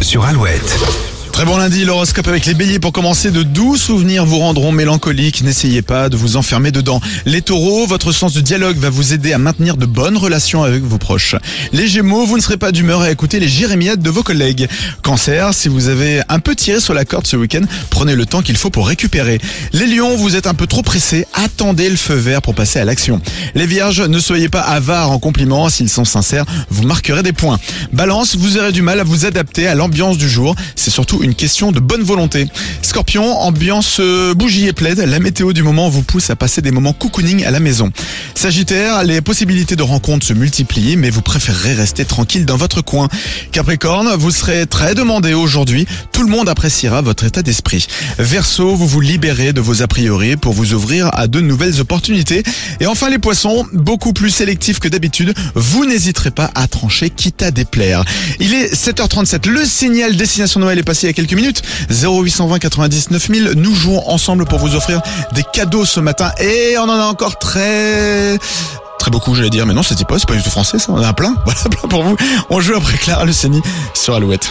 sur Alouette. Très bon lundi, l'horoscope avec les béliers pour commencer. De doux souvenirs vous rendront mélancoliques. N'essayez pas de vous enfermer dedans. Les taureaux, votre sens du dialogue va vous aider à maintenir de bonnes relations avec vos proches. Les gémeaux, vous ne serez pas d'humeur à écouter les jérémiades de vos collègues. Cancer, si vous avez un peu tiré sur la corde ce week-end, prenez le temps qu'il faut pour récupérer. Les lions, vous êtes un peu trop pressés. Attendez le feu vert pour passer à l'action. Les vierges, ne soyez pas avares en compliments. S'ils sont sincères, vous marquerez des points. Balance, vous aurez du mal à vous adapter à l'ambiance du jour. C'est surtout une question de bonne volonté. Scorpion, ambiance euh, bougie et plaide, la météo du moment vous pousse à passer des moments cocooning à la maison. Sagittaire, les possibilités de rencontres se multiplient, mais vous préférerez rester tranquille dans votre coin. Capricorne, vous serez très demandé aujourd'hui, tout le monde appréciera votre état d'esprit. Verseau, vous vous libérez de vos a priori pour vous ouvrir à de nouvelles opportunités. Et enfin les poissons, beaucoup plus sélectifs que d'habitude, vous n'hésiterez pas à trancher quitte à déplaire. Il est 7h37, le signal Destination Noël est passé il y a quelques minutes. 0820 99 000, nous jouons ensemble pour vous offrir des cadeaux ce matin et on en a encore très... Très beaucoup, j'allais dire, mais non, pas, c'est pas du tout français, ça. On en a plein. Voilà, plein pour vous. On joue après Clara Luciani sur Alouette.